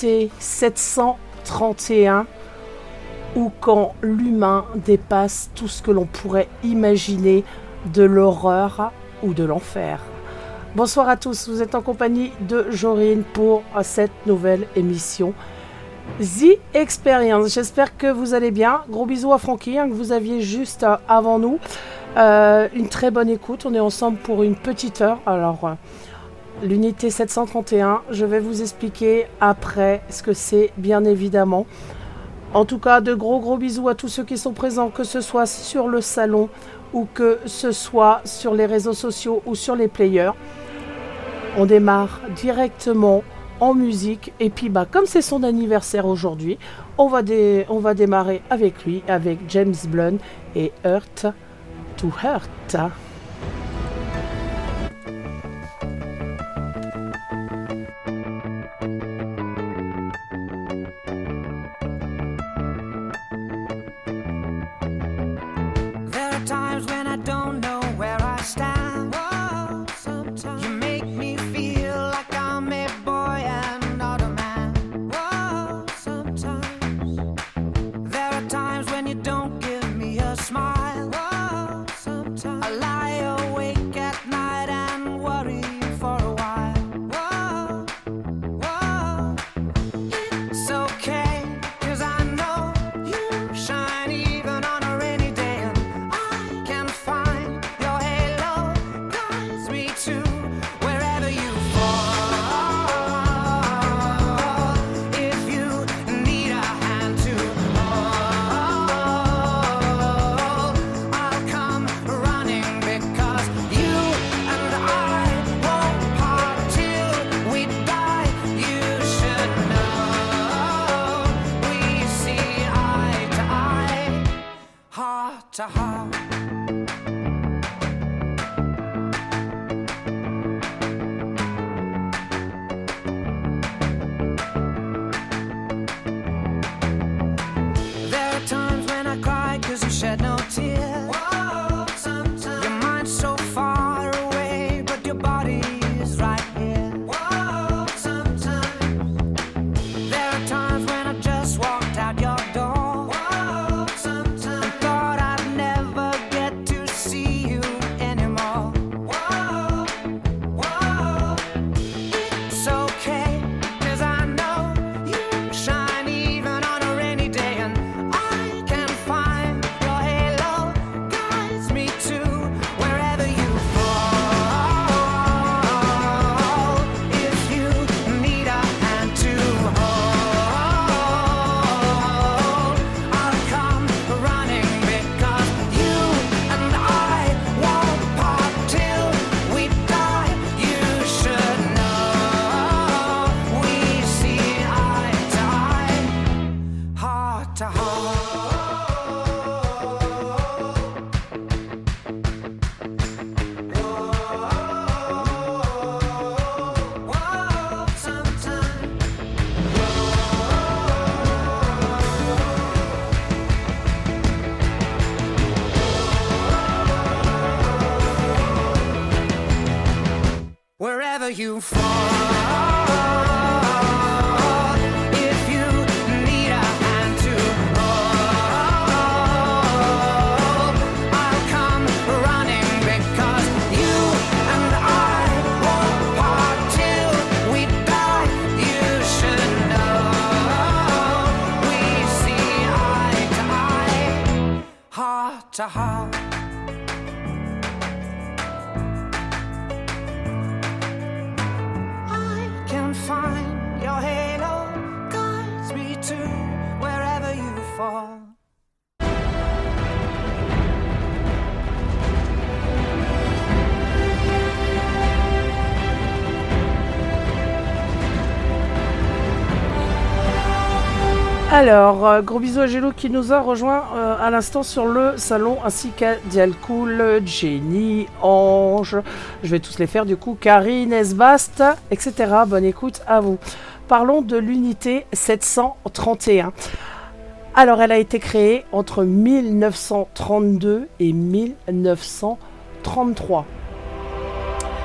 Unité 731, ou quand l'humain dépasse tout ce que l'on pourrait imaginer de l'horreur ou de l'enfer. Bonsoir à tous, vous êtes en compagnie de Jorine pour cette nouvelle émission The Experience. J'espère que vous allez bien. Gros bisous à Francky, hein, que vous aviez juste euh, avant nous. Euh, une très bonne écoute, on est ensemble pour une petite heure. Alors, euh, l'unité 731. Je vais vous expliquer après ce que c'est, bien évidemment. En tout cas, de gros gros bisous à tous ceux qui sont présents, que ce soit sur le salon ou que ce soit sur les réseaux sociaux ou sur les players. On démarre directement en musique. Et puis, bah, comme c'est son anniversaire aujourd'hui, on, va démarrer avec lui, avec James Blunt et Hurt to Hurt. Alors, euh, gros bisous à Gélo qui nous a rejoint euh, à l'instant sur le salon, ainsi qu'à Dialcool, Jenny, Ange, je vais tous les faire du coup, Karine, Esbast, etc. Bonne écoute à vous. Parlons de l'unité 731. Alors, elle a été créée entre 1932 et 1933.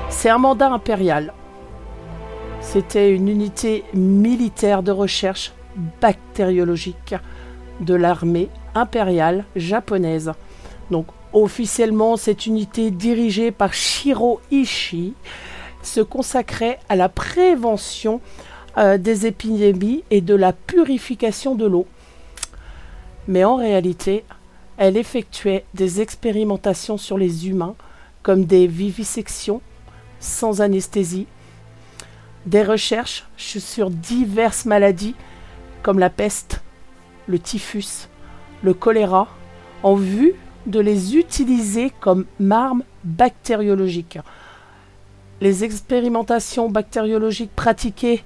C'est un mandat impérial. C'était une unité militaire de recherche bactériologique de l'armée impériale japonaise. Donc officiellement, cette unité dirigée par Shiro Ishii se consacrait à la prévention euh, des épidémies et de la purification de l'eau. Mais en réalité, elle effectuait des expérimentations sur les humains, comme des vivisections sans anesthésie, des recherches sur diverses maladies comme la peste, le typhus, le choléra, en vue de les utiliser comme marmes bactériologiques. Les expérimentations bactériologiques pratiquées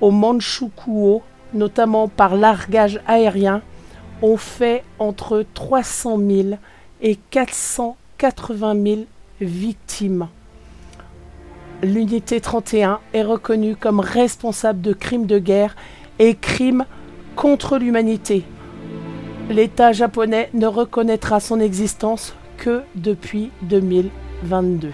au Manchukuo, notamment par largage aérien, ont fait entre 300 000 et 480 000 victimes. L'unité 31 est reconnue comme responsable de crimes de guerre et crimes contre l'humanité. L'État japonais ne reconnaîtra son existence que depuis 2022.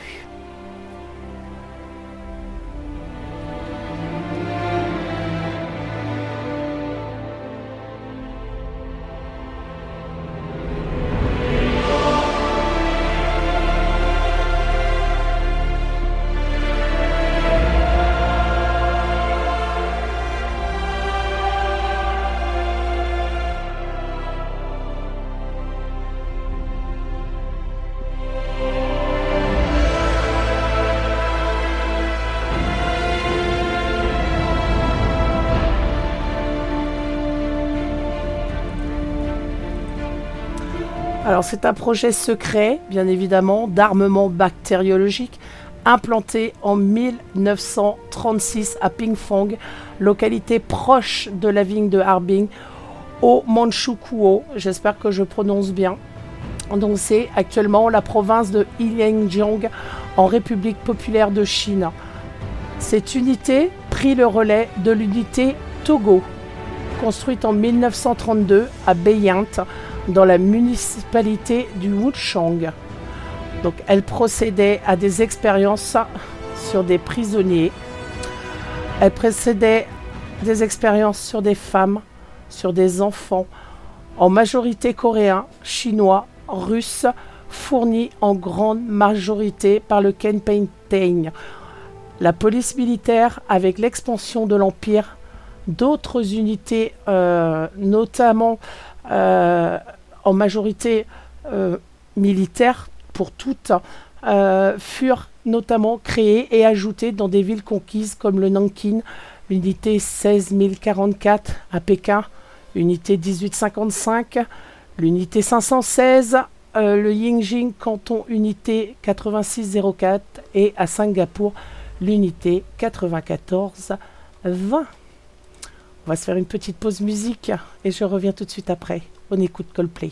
Alors c'est un projet secret, bien évidemment, d'armement bactériologique implanté en 1936 à Pingfong, localité proche de la vigne de Harbin, au Manchukuo. J'espère que je prononce bien. Donc c'est actuellement la province de Heilongjiang en République populaire de Chine. Cette unité prit le relais de l'unité Togo, construite en 1932 à Beiyant, dans la municipalité du Wuchang. Donc elle procédait à des expériences sur des prisonniers. Elle procédait des expériences sur des femmes, sur des enfants, en majorité coréens, chinois, russes, fournis en grande majorité par le Kenpeiting. La police militaire, avec l'expansion de l'Empire, d'autres unités, euh, notamment en majorité euh, militaires pour toutes, euh, furent notamment créées et ajoutées dans des villes conquises comme le Nankin, l'unité 16044 à Pékin, l'unité 1855, l'unité 516, euh, le Yingjing canton unité 8604 et à Singapour l'unité 9420. On va se faire une petite pause musique et je reviens tout de suite après. On écoute Coldplay.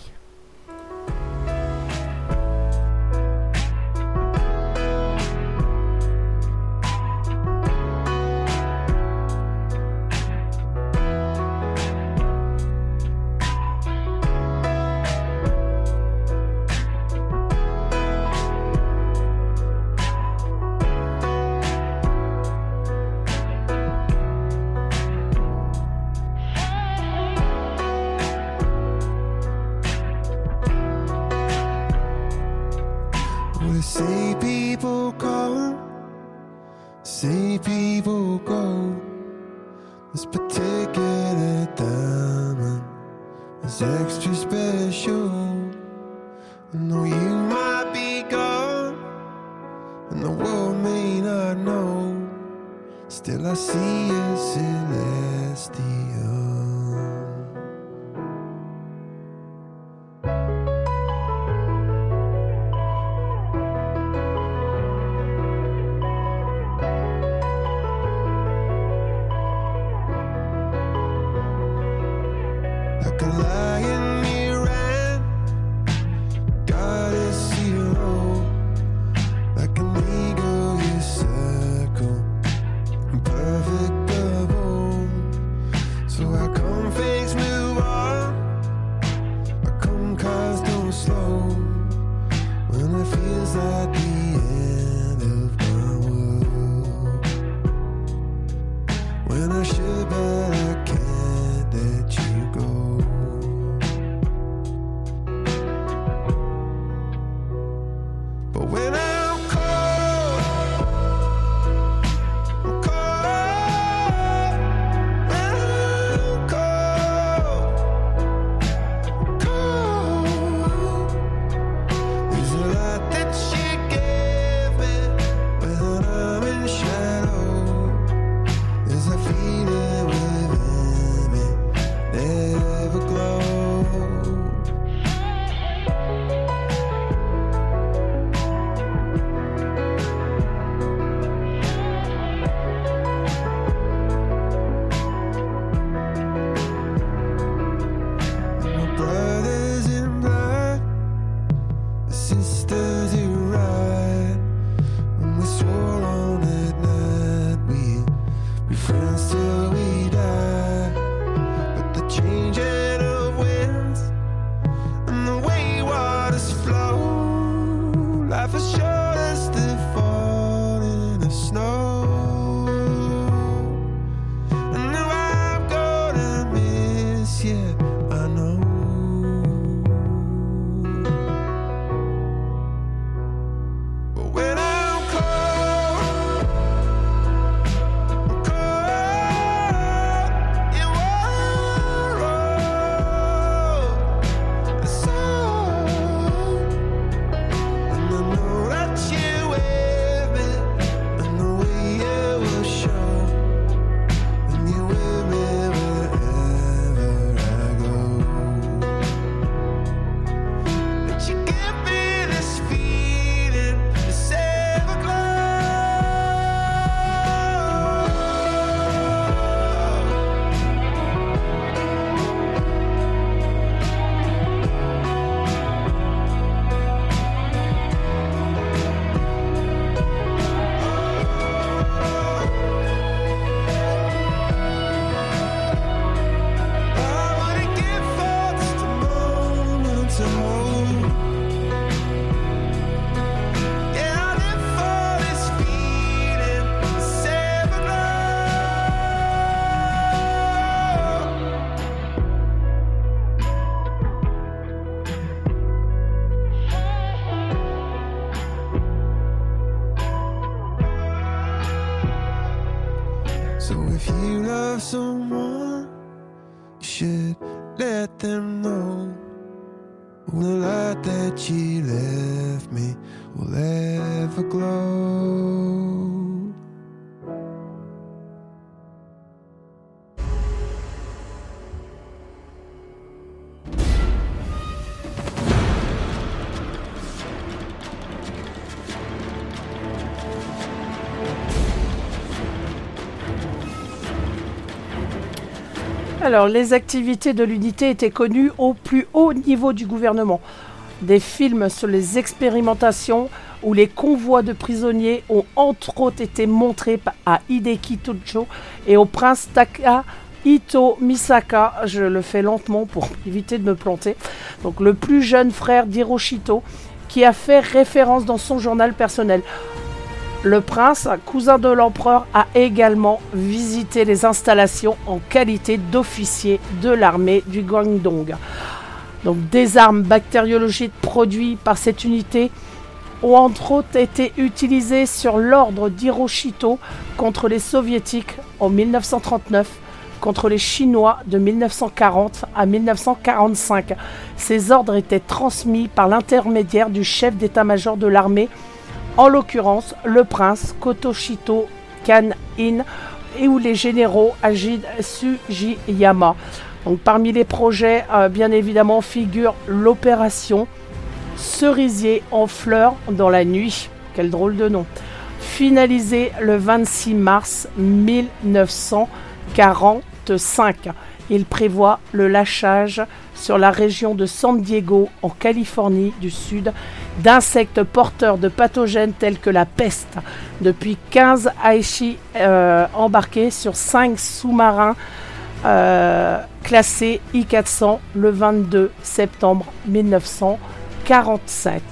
Alors, les activités de l'unité étaient connues au plus haut niveau du gouvernement. Des films sur les expérimentations ou les convois de prisonniers ont entre autres été montrés à Hideki Tojo et au prince Taka Ito Misaka. Je le fais lentement pour éviter de me planter. Donc, le plus jeune frère d'Hiroshito qui a fait référence dans son journal personnel. Le prince, cousin de l'empereur, a également visité les installations en qualité d'officier de l'armée du Guangdong. Donc des armes bactériologiques produites par cette unité ont entre autres été utilisées sur l'ordre d'Hiroshito contre les soviétiques en 1939, contre les chinois de 1940 à 1945. Ces ordres étaient transmis par l'intermédiaire du chef d'état-major de l'armée en l'occurrence le prince Kotoshito Kan-in et où les généraux Ajid Sujiyama. Donc parmi les projets, euh, bien évidemment, figure l'opération Cerisier en fleurs dans la nuit. Quel drôle de nom. Finalisée le 26 mars 1945. Il prévoit le lâchage sur la région de San Diego, en Californie du Sud, d'insectes porteurs de pathogènes tels que la peste. Depuis 15 Aichi euh, embarqués sur 5 sous-marins euh, classés I-400 le 22 septembre 1947.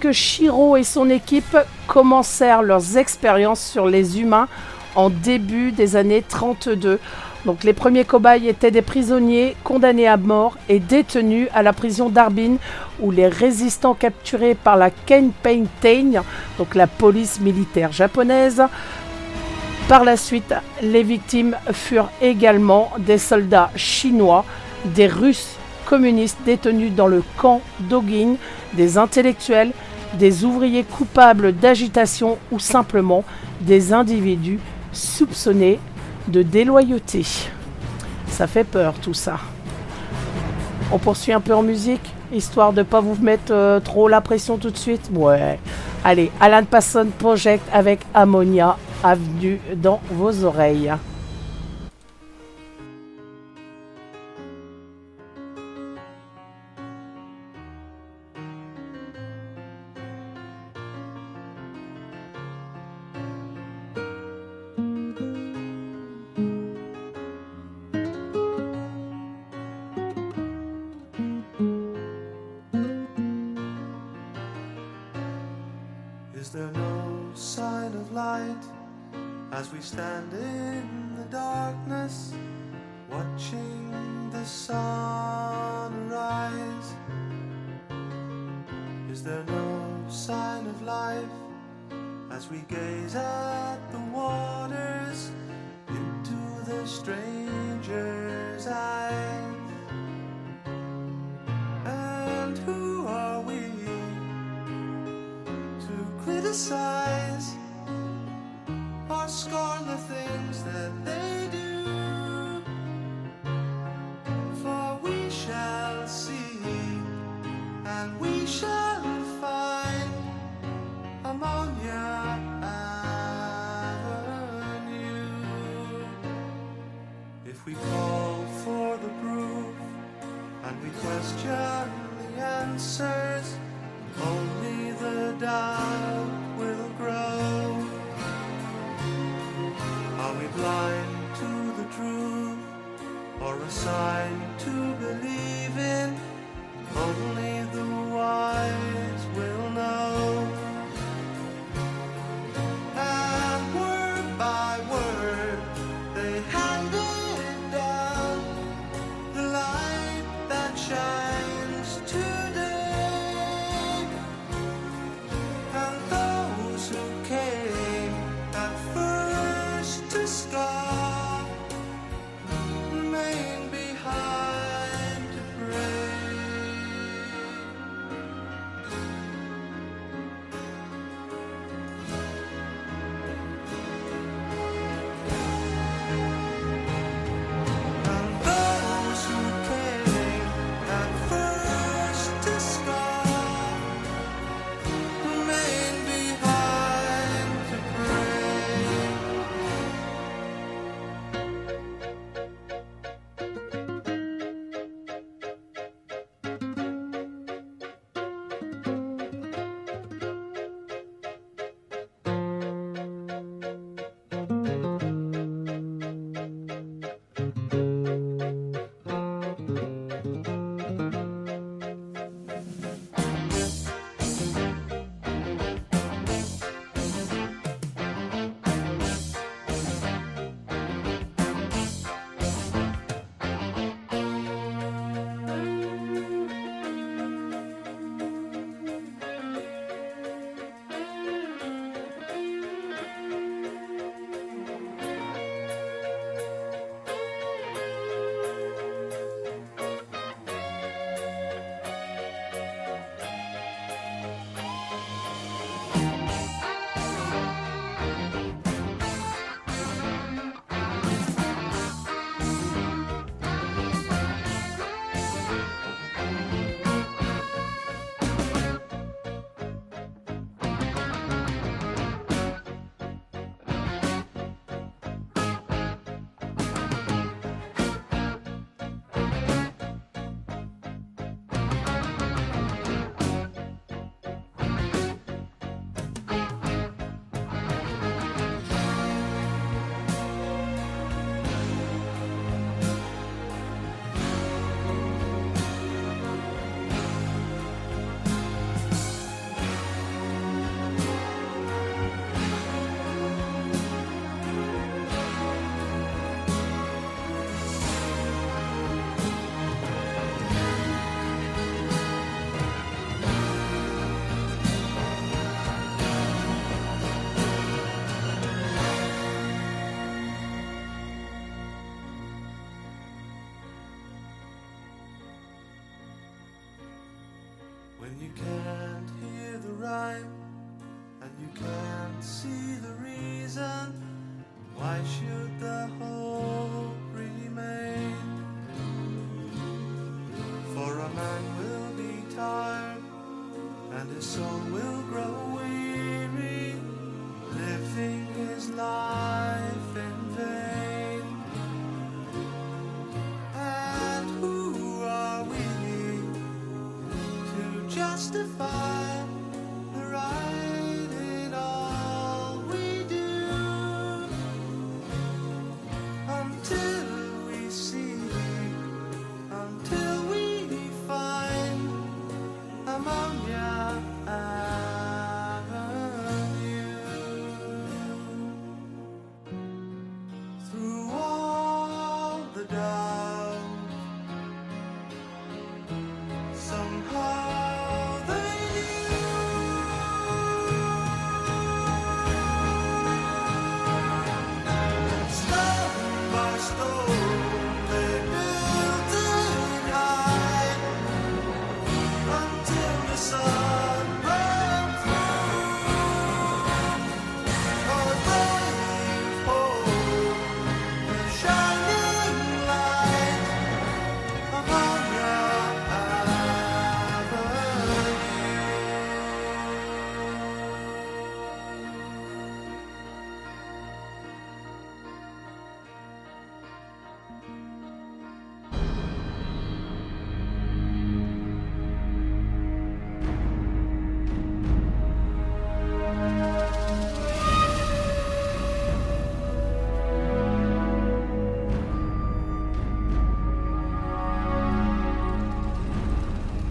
Que Shiro et son équipe commencèrent leurs expériences sur les humains en début des années 32. Donc les premiers cobayes étaient des prisonniers condamnés à mort et détenus à la prison d'Arbin où les résistants capturés par la Kenpeitain, donc la police militaire japonaise, par la suite, les victimes furent également des soldats chinois, des Russes communistes détenus dans le camp d'Ogin, des intellectuels, des ouvriers coupables d'agitation ou simplement des individus soupçonnés de déloyauté. Ça fait peur tout ça. On poursuit un peu en musique, histoire de pas vous mettre euh, trop la pression tout de suite. Ouais. Allez, Alan Passon Project avec Ammonia Avenue dans vos oreilles. As sky.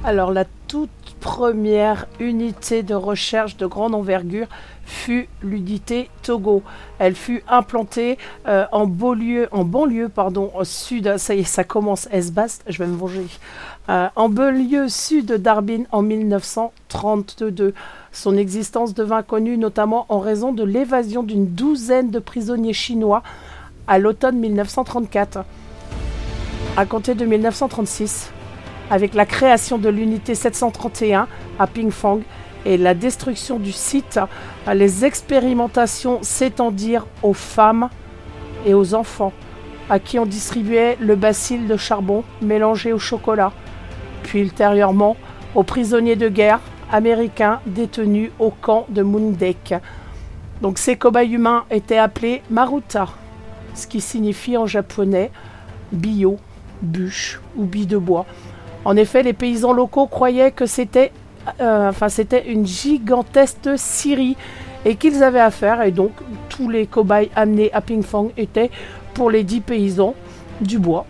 Alors la toute première unité de recherche de grande envergure fut l'unité Togo. Elle fut implantée euh, en banlieue, en banlieue pardon, au sud. Ça y est, ça commence Esbast. Je vais me venger. Euh, en banlieue sud d'Arbin en 1932. Son existence devint connue notamment en raison de l'évasion d'une douzaine de prisonniers chinois à l'automne 1934. À compter de 1936, avec la création de l'unité 731 à Pingfang et la destruction du site, les expérimentations s'étendirent aux femmes et aux enfants, à qui on distribuait le bacille de charbon mélangé au chocolat, puis ultérieurement aux prisonniers de guerre américains détenus au camp de Mundek. Donc ces cobayes humains étaient appelés Maruta, ce qui signifie en japonais bio, bûche ou bille de bois. En effet, les paysans locaux croyaient que c'était euh, une gigantesque scierie et qu'ils avaient affaire, et donc tous les cobayes amenés à Pingfang étaient pour les dix paysans du bois.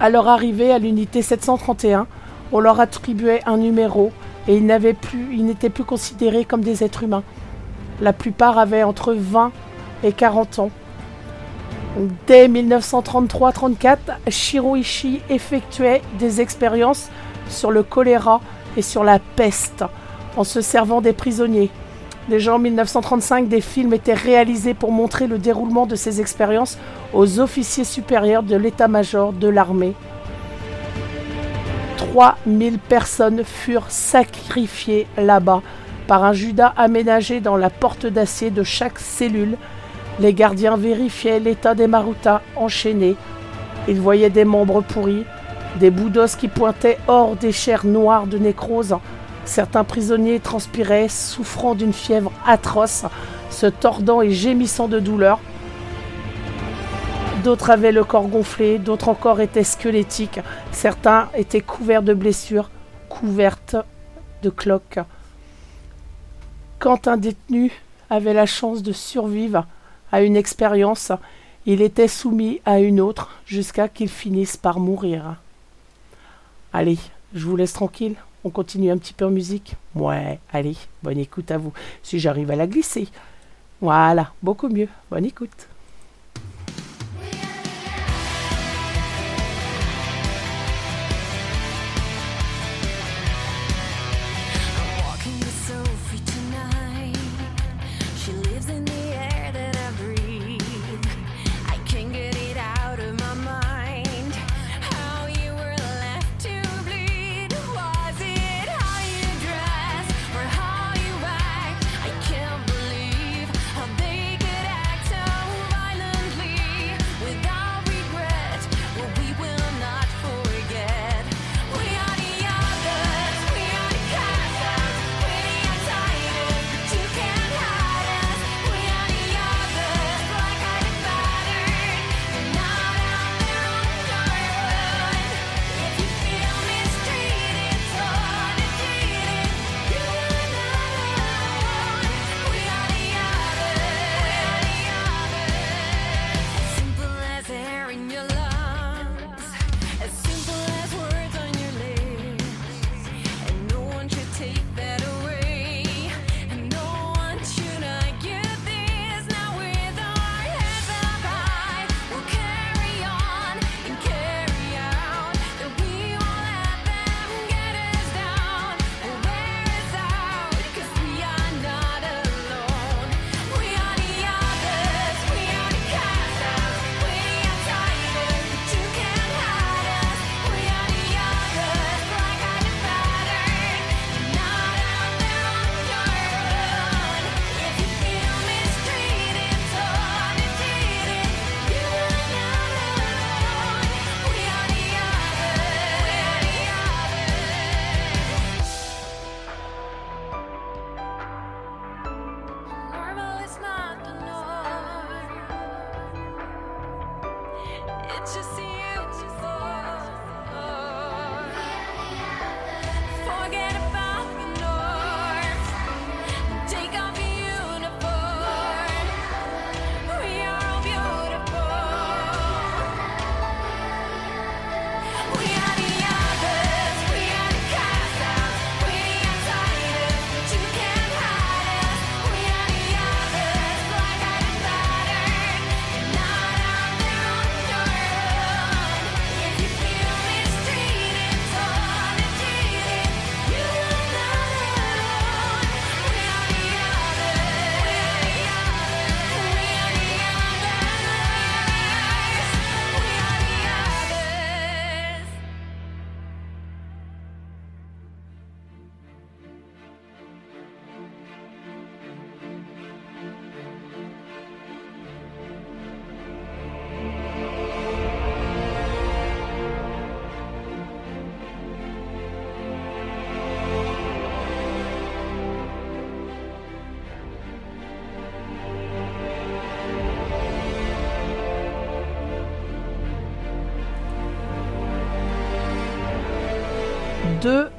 À leur arrivée à l'unité 731, on leur attribuait un numéro et ils n'étaient plus considérés comme des êtres humains. La plupart avaient entre 20 et 40 ans. Dès 1933-34, Shiroishi effectuait des expériences sur le choléra et sur la peste en se servant des prisonniers. Déjà en 1935, des films étaient réalisés pour montrer le déroulement de ces expériences aux officiers supérieurs de l'état-major de l'armée. 3000 personnes furent sacrifiées là-bas par un Judas aménagé dans la porte d'acier de chaque cellule. Les gardiens vérifiaient l'état des marutas enchaînés. Ils voyaient des membres pourris, des bouts d'os qui pointaient hors des chairs noires de nécrose. Certains prisonniers transpiraient, souffrant d'une fièvre atroce, se tordant et gémissant de douleur. D'autres avaient le corps gonflé, d'autres encore étaient squelettiques. Certains étaient couverts de blessures, couvertes de cloques. Quand un détenu avait la chance de survivre à une expérience, il était soumis à une autre jusqu'à qu'il finisse par mourir. Allez, je vous laisse tranquille. On continue un petit peu en musique. Ouais, allez, bonne écoute à vous. Si j'arrive à la glisser. Voilà, beaucoup mieux. Bonne écoute.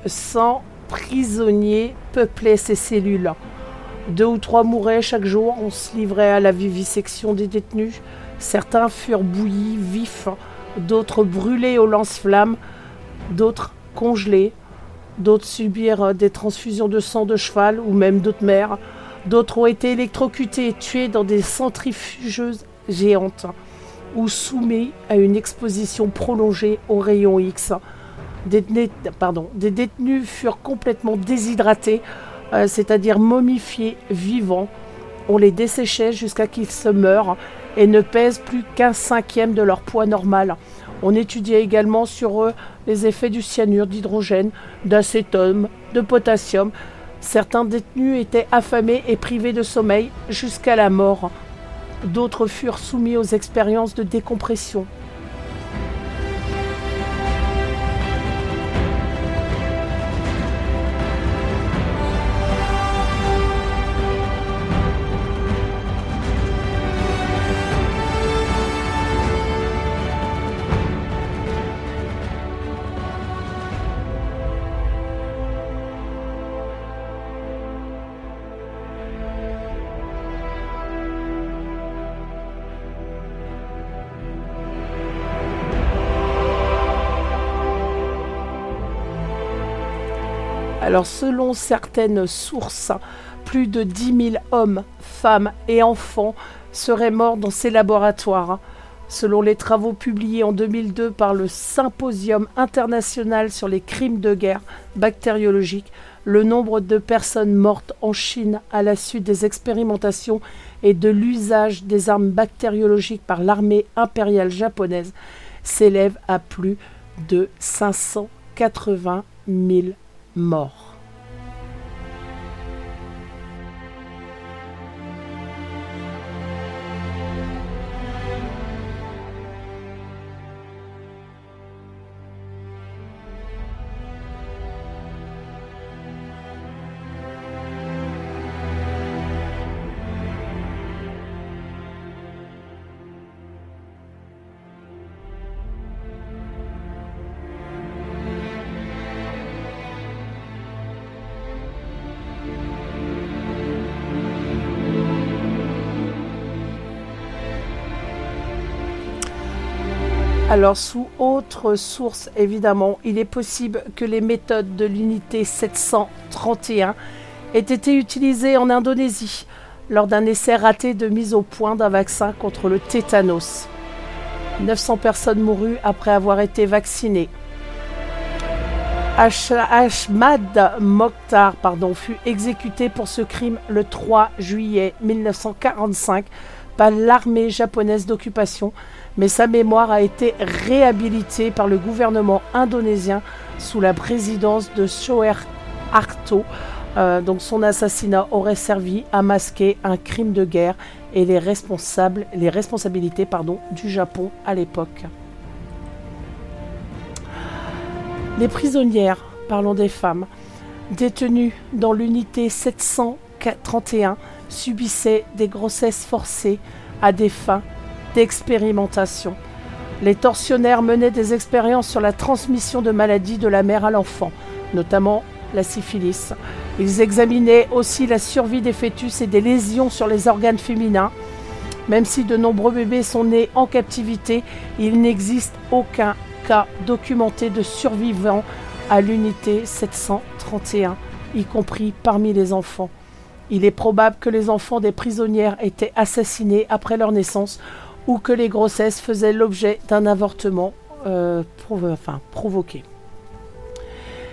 200 prisonniers peuplaient ces cellules. Deux ou trois mouraient chaque jour. On se livrait à la vivisection des détenus. Certains furent bouillis, vifs. D'autres brûlés au lance-flammes. D'autres congelés. D'autres subirent des transfusions de sang de cheval ou même d'autres mères. D'autres ont été électrocutés et tués dans des centrifugeuses géantes ou soumis à une exposition prolongée aux rayons X. Des, détenus- furent complètement déshydratés, euh, c'est-à-dire momifiés vivants. On les desséchait jusqu'à qu'ils se meurent et ne pèsent plus qu'un cinquième de leur poids normal. On étudiait également sur eux les effets du cyanure, d'hydrogène, d'acétone, de potassium. Certains détenus étaient affamés et privés de sommeil jusqu'à la mort. D'autres furent soumis aux expériences de décompression. Alors selon certaines sources, plus de 10 000 hommes, femmes et enfants seraient morts dans ces laboratoires. Selon les travaux publiés en 2002 par le Symposium international sur les crimes de guerre bactériologiques, le nombre de personnes mortes en Chine à la suite des expérimentations et de l'usage des armes bactériologiques par l'armée impériale japonaise s'élève à plus de 580 000 morts. Alors, sous autre source, évidemment, il est possible que les méthodes de l'unité 731 aient été utilisées en Indonésie lors d'un essai raté de mise au point d'un vaccin contre le tétanos. 900 personnes moururent après avoir été vaccinées. Ahmad Mokhtar pardon, fut exécuté pour ce crime le 3 juillet 1945 par l'armée japonaise d'occupation, mais sa mémoire a été réhabilitée par le gouvernement indonésien sous la présidence de Suharto. Euh, donc son assassinat aurait servi à masquer un crime de guerre et les, responsables, les responsabilités du Japon à l'époque. Les prisonnières, parlons des femmes, détenues dans l'unité 731 subissaient des grossesses forcées à des fins d'expérimentation. Les tortionnaires menaient des expériences sur la transmission de maladies de la mère à l'enfant, notamment la syphilis. Ils examinaient aussi la survie des fœtus et des lésions sur les organes féminins. Même si de nombreux bébés sont nés en captivité, il n'existe aucun cas documenté de survivants à l'unité 731, y compris parmi les enfants. Il est probable que les enfants des prisonnières étaient assassinés après leur naissance ou que les grossesses faisaient l'objet d'un avortement euh, provoqué.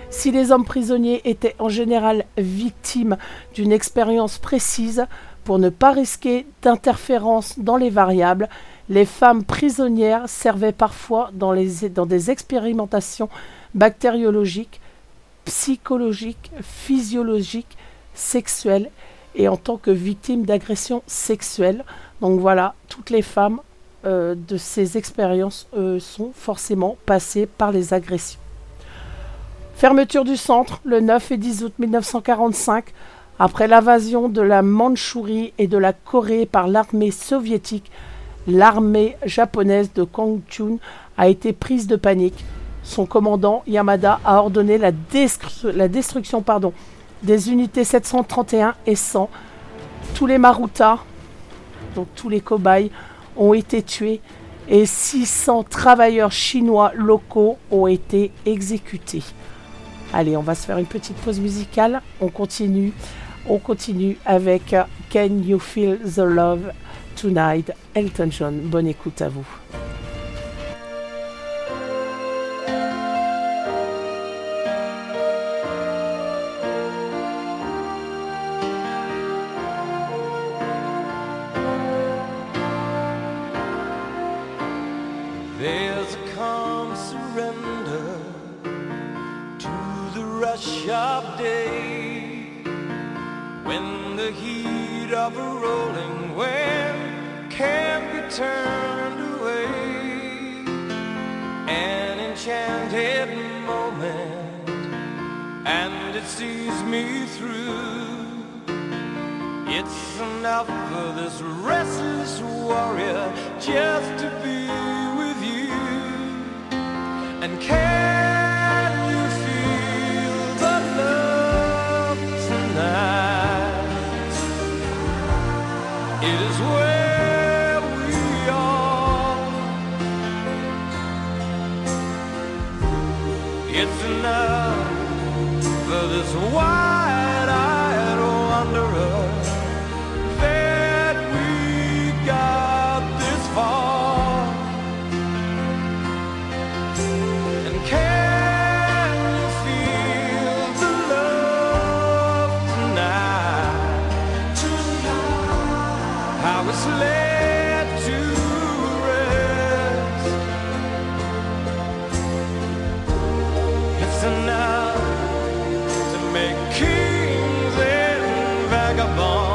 Si les hommes prisonniers étaient en général victimes d'une expérience précise, pour ne pas risquer d'interférences dans les variables, les femmes prisonnières servaient parfois dans, dans des expérimentations bactériologiques, psychologiques, physiologiques, sexuelles et en tant que victimes d'agressions sexuelles. Donc voilà, toutes les femmes euh, de ces expériences euh, sont forcément passées par les agressions. Fermeture du centre le 9 et 10 août 1945. Après l'invasion de la Mandchourie et de la Corée par l'armée soviétique, l'armée japonaise de Kang Chun a été prise de panique. Son commandant Yamada a ordonné la, la destruction pardon, des unités 731 et 100. Tous les Marutas, donc tous les cobayes, ont été tués et 600 travailleurs chinois locaux ont été exécutés. Allez, on va se faire une petite pause musicale. On continue. On continue avec euh, Can You Feel the Love Tonight? Elton John. Bonne écoute à vous. And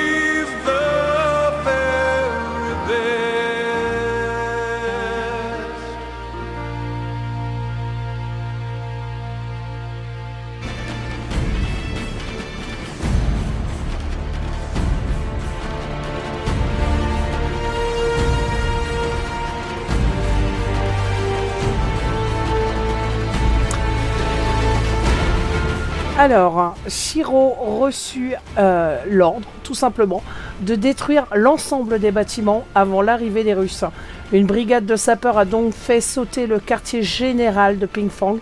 Alors, Shiro reçut euh, l'ordre, tout simplement, de détruire l'ensemble des bâtiments avant l'arrivée des Russes. Une brigade de sapeurs a donc fait sauter le quartier général de Pingfang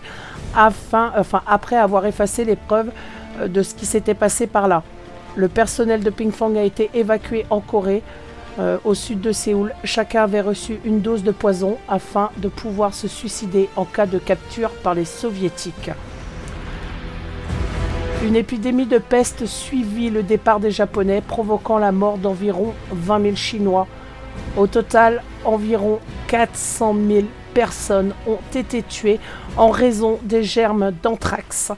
afin, après avoir effacé les preuves euh, de ce qui s'était passé par là. Le personnel de Pingfang a été évacué en Corée, euh, au sud de Séoul. Chacun avait reçu une dose de poison afin de pouvoir se suicider en cas de capture par les soviétiques. Une épidémie de peste suivit le départ des Japonais, provoquant la mort d'environ 20 000 Chinois. Au total, environ 400 000 personnes ont été tuées en raison des germes d'anthrax,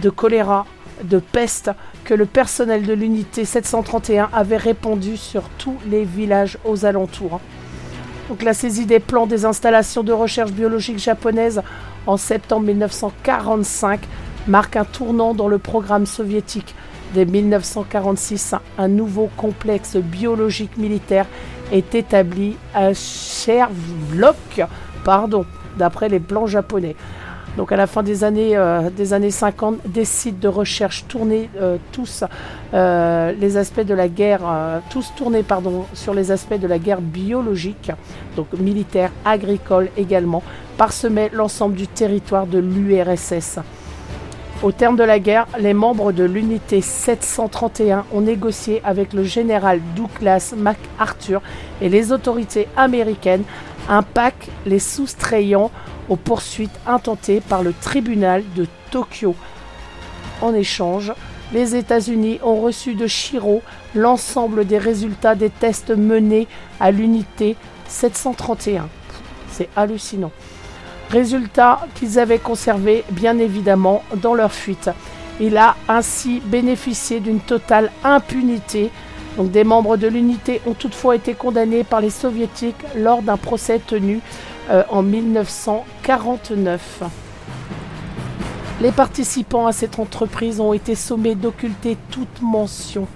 de choléra, de peste que le personnel de l'unité 731 avait répandu sur tous les villages aux alentours. Donc la saisie des plans des installations de recherche biologique japonaises en septembre 1945 marque un tournant dans le programme soviétique. Dès 1946, un nouveau complexe biologique militaire est établi à Chervlok, pardon, d'après les plans japonais. Donc à la fin des années, euh, des années 50, des sites de recherche tournés euh, tous euh, les aspects de la guerre, euh, tous tournés pardon, sur les aspects de la guerre biologique, donc militaire, agricole également, parsemaient l'ensemble du territoire de l'URSS. Au terme de la guerre, les membres de l'unité 731 ont négocié avec le général Douglas MacArthur et les autorités américaines un pacte les soustrayant aux poursuites intentées par le tribunal de Tokyo. En échange, les États-Unis ont reçu de Shiro l'ensemble des résultats des tests menés à l'unité 731. C'est hallucinant. Résultats qu'ils avaient conservés bien évidemment dans leur fuite. Il a ainsi bénéficié d'une totale impunité. Des membres de l'unité ont toutefois été condamnés par les soviétiques lors d'un procès tenu euh, en 1949. Les participants à cette entreprise ont été sommés d'occulter toute mention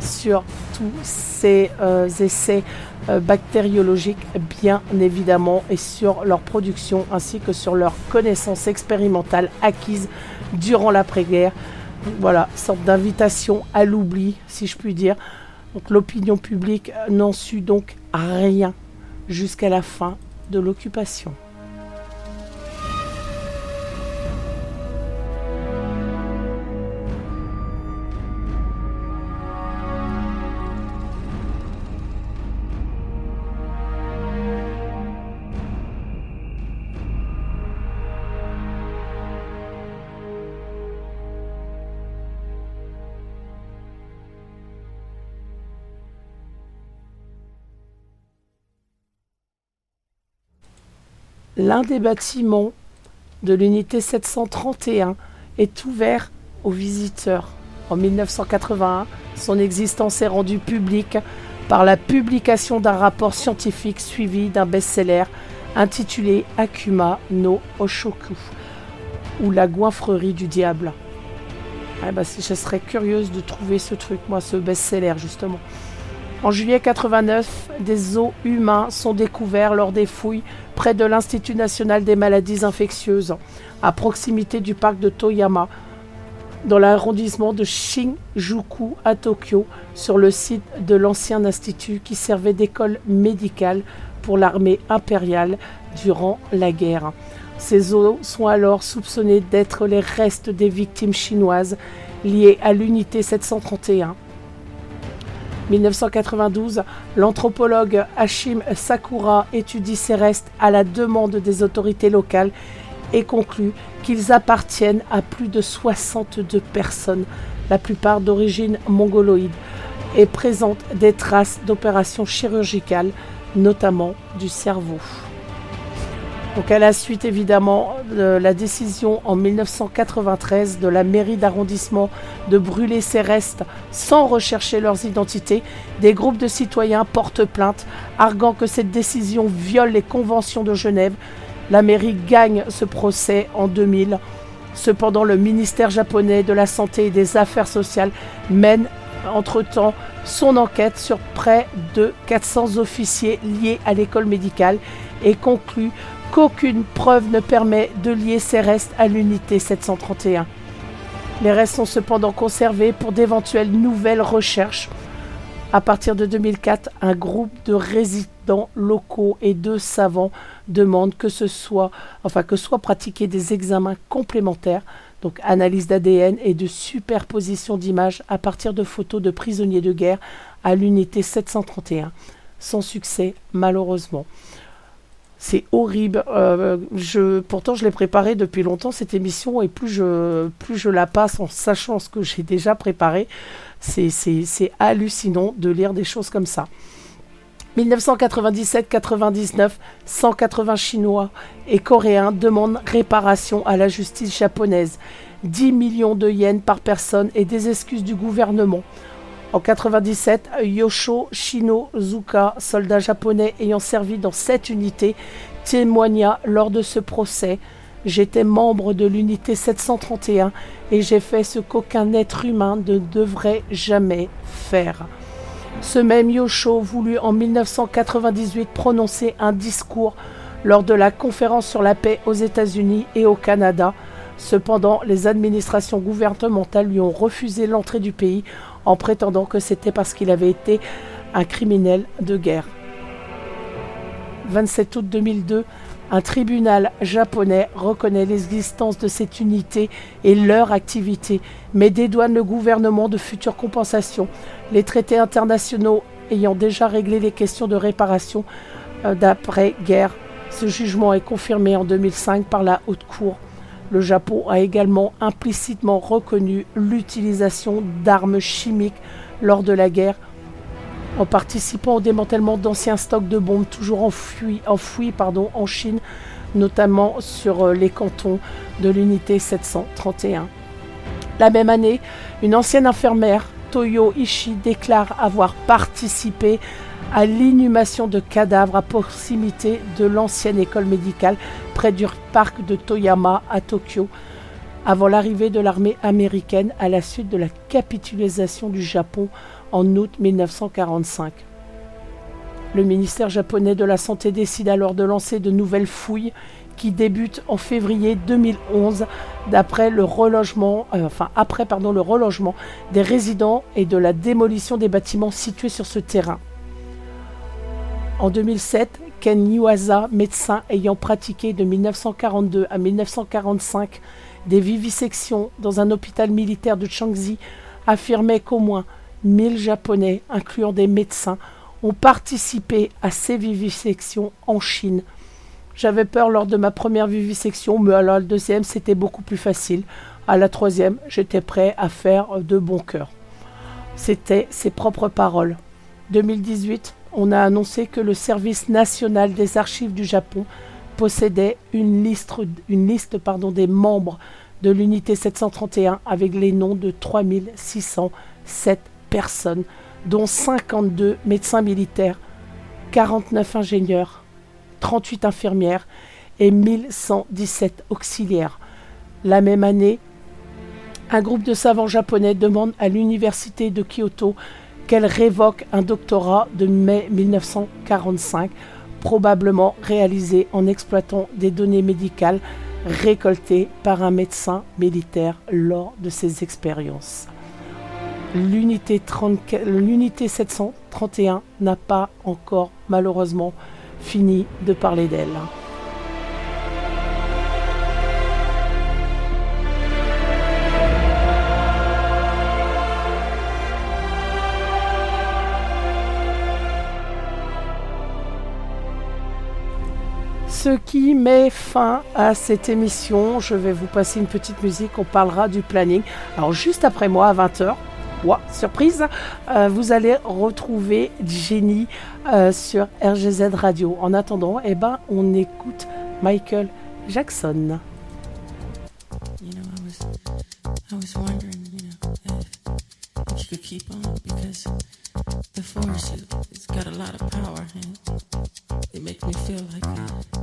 sur tous ces euh, essais bactériologiques, bien évidemment, et sur leur production ainsi que sur leurs connaissances expérimentales acquises durant l'après-guerre. Voilà, sorte d'invitation à l'oubli, si je puis dire. Donc l'opinion publique n'en sut donc rien jusqu'à la fin de l'occupation. L'un des bâtiments de l'unité 731 est ouvert aux visiteurs. En 1981, son existence est rendue publique par la publication d'un rapport scientifique suivi d'un best-seller intitulé Akuma no Oshoku, ou la goinfrerie du diable. Ah bah, je serais curieuse de trouver ce truc, moi, ce best-seller, justement. En juillet 89, des os humains sont découverts lors des fouilles près de l'Institut national des maladies infectieuses, à proximité du parc de Toyama, dans l'arrondissement de Shinjuku à Tokyo, sur le site de l'ancien institut qui servait d'école médicale pour l'armée impériale durant la guerre. Ces os sont alors soupçonnés d'être les restes des victimes chinoises liées à l'unité 731. 1992, l'anthropologue Hashim Sakura étudie ces restes à la demande des autorités locales et conclut qu'ils appartiennent à plus de 62 personnes, la plupart d'origine mongoloïde, et présentent des traces d'opérations chirurgicales, notamment du cerveau. Donc à la suite évidemment de la décision en 1993 de la mairie d'arrondissement de brûler ces restes sans rechercher leurs identités, des groupes de citoyens portent plainte, arguant que cette décision viole les conventions de Genève. La mairie gagne ce procès en 2000. Cependant, le ministère japonais de la Santé et des Affaires sociales mène entre-temps son enquête sur près de 400 officiers liés à l'école médicale et conclut qu'aucune preuve ne permet de lier ces restes à l'unité 731. Les restes sont cependant conservés pour d'éventuelles nouvelles recherches. À partir de 2004, un groupe de résidents locaux et de savants demandent que ce soit, enfin que soient pratiqués des examens complémentaires, donc analyse d'ADN et de superposition d'images à partir de photos de prisonniers de guerre à l'unité 731. Sans succès, malheureusement. C'est horrible. Euh, pourtant, je l'ai préparé depuis longtemps cette émission et plus je, la passe en sachant ce que j'ai déjà préparé, c'est, c'est, c'est hallucinant de lire des choses comme ça. 1997-99, 180 Chinois et Coréens demandent réparation à la justice japonaise. 10 millions de yens par personne et des excuses du gouvernement. En 97, Yosho Shinozuka, soldat japonais ayant servi dans cette unité, témoigna lors de ce procès. J'étais membre de l'unité 731 et j'ai fait ce qu'aucun être humain ne devrait jamais faire. Ce même Yosho voulut en 1998 prononcer un discours lors de la conférence sur la paix aux États-Unis et au Canada. Cependant, les administrations gouvernementales lui ont refusé l'entrée du pays en prétendant que c'était parce qu'il avait été un criminel de guerre. 27 août 2002, un tribunal japonais reconnaît l'existence de cette unité et leur activité, mais dédouane le gouvernement de futures compensations. Les traités internationaux ayant déjà réglé les questions de réparation euh, d'après-guerre, ce jugement est confirmé en 2005 par la Haute Cour. Le Japon a également implicitement reconnu l'utilisation d'armes chimiques lors de la guerre en participant au démantèlement d'anciens stocks de bombes toujours enfouis, en Chine, notamment sur euh, les cantons de l'unité 731. La même année, une ancienne infirmière, Toyo Ishii, déclare avoir participé à l'inhumation de cadavres à proximité de l'ancienne école médicale près du parc de Toyama à Tokyo, avant l'arrivée de l'armée américaine à la suite de la capitulation du Japon en août 1945. Le ministère japonais de la Santé décide alors de lancer de nouvelles fouilles qui débutent en février 2011 d'après euh, après le relogement des résidents et de la démolition des bâtiments situés sur ce terrain. En 2007, Ken Niwaza, médecin ayant pratiqué de 1942 à 1945 des vivisections dans un hôpital militaire de Changxi, affirmait qu'au moins 1000 Japonais, incluant des médecins, ont participé à ces vivisections en Chine. J'avais peur lors de ma première vivisection, mais à la deuxième, c'était beaucoup plus facile. À la troisième, j'étais prêt à faire de bon cœur. C'était ses propres paroles. 2018, on a annoncé que le service national des archives du Japon possédait une liste, des membres de l'unité 731 avec les noms de 3607 personnes, dont 52 médecins militaires, 49 ingénieurs, 38 infirmières et 1117 auxiliaires. La même année, un groupe de savants japonais demande à l'université de Kyoto qu'elle révoque un doctorat de mai 1945, probablement réalisé en exploitant des données médicales récoltées par un médecin militaire lors de ses expériences. L'unité 34 l'unité 731 n'a pas encore malheureusement fini de parler d'elle. Ce qui met fin à cette émission, je vais vous passer une petite musique, on parlera du planning. Alors juste après moi à 20h, Ouah, surprise, euh, vous allez retrouver Jenny euh, sur RGZ Radio. En attendant, eh ben, on écoute Michael Jackson. You know, I was, I was wondering, you know, if, you could keep on because the force got a lot of power and it makes me feel like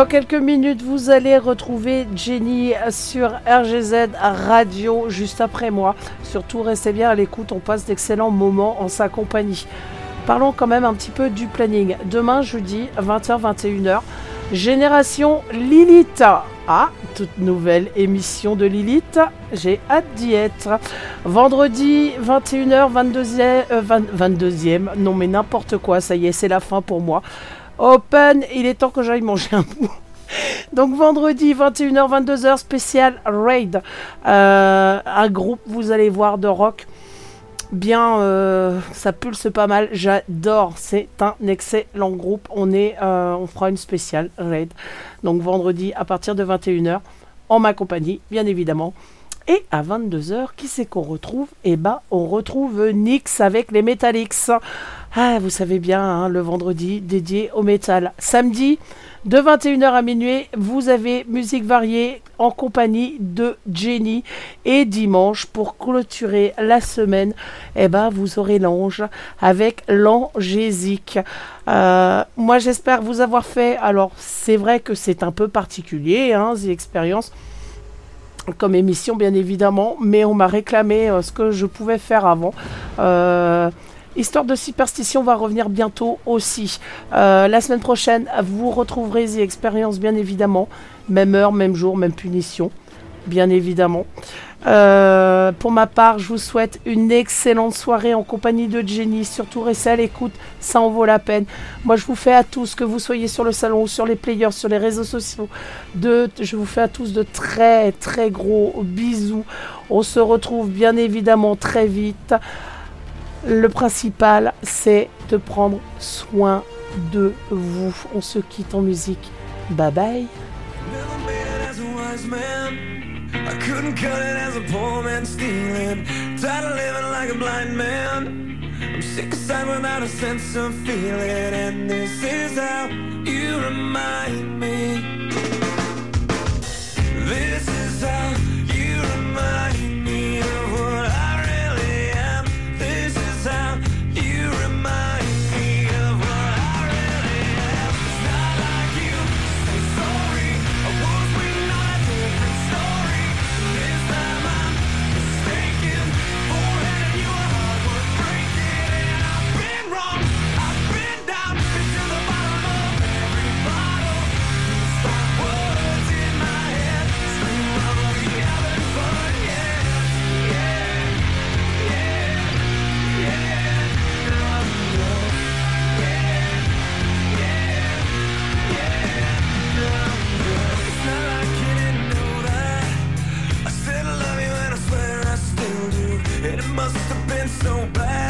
Dans quelques minutes, vous allez retrouver Jenny sur RGZ Radio juste après moi. Surtout, restez bien à l'écoute, on passe d'excellents moments en sa compagnie. Parlons quand même un petit peu du planning. Demain, jeudi, 20h-21h, Génération Lilith. Ah, toute nouvelle émission de Lilith. J'ai hâte d'y être. Vendredi, 21h, 22e, euh, 20 22e. Non, mais n'importe quoi, ça y est, c'est la fin pour moi. Open, il est temps que j'aille manger un bout. Donc vendredi 21h 22h spécial raid. Euh, un groupe vous allez voir de rock. Bien euh, ça pulse pas mal. J'adore. C'est un excellent groupe. On euh, fera une spéciale raid. Donc vendredi à partir de 21h en ma compagnie bien évidemment. Et à 22h qui c'est qu'on retrouve? Eh ben on retrouve Nix avec les Metallics ah vous savez bien hein, le vendredi dédié au métal samedi de 21h à minuit, vous avez musique variée en compagnie de Jenny. Et dimanche, pour clôturer la semaine, eh ben, vous aurez l'ange avec l'angésique. Euh, moi, j'espère vous avoir fait. Alors, c'est vrai que c'est un peu particulier, hein, The comme émission bien évidemment, mais on m'a réclamé euh, ce que je pouvais faire avant. Euh, Histoire de superstition va revenir bientôt aussi. Euh, la semaine prochaine, vous retrouverez The bien évidemment. Même heure, même jour, même punition. Bien évidemment. Euh, pour ma part, je vous souhaite une excellente soirée en compagnie de Jenny. Surtout restez à l'écoute, ça en vaut la peine. Moi, je vous fais à tous, que vous soyez sur le salon ou sur les players, sur les réseaux sociaux, de, je vous fais à tous de très très gros bisous. On se retrouve bien évidemment très vite. Le principal, c'est de prendre soin de vous. On se quitte en musique. Bye bye. Must have been so bad.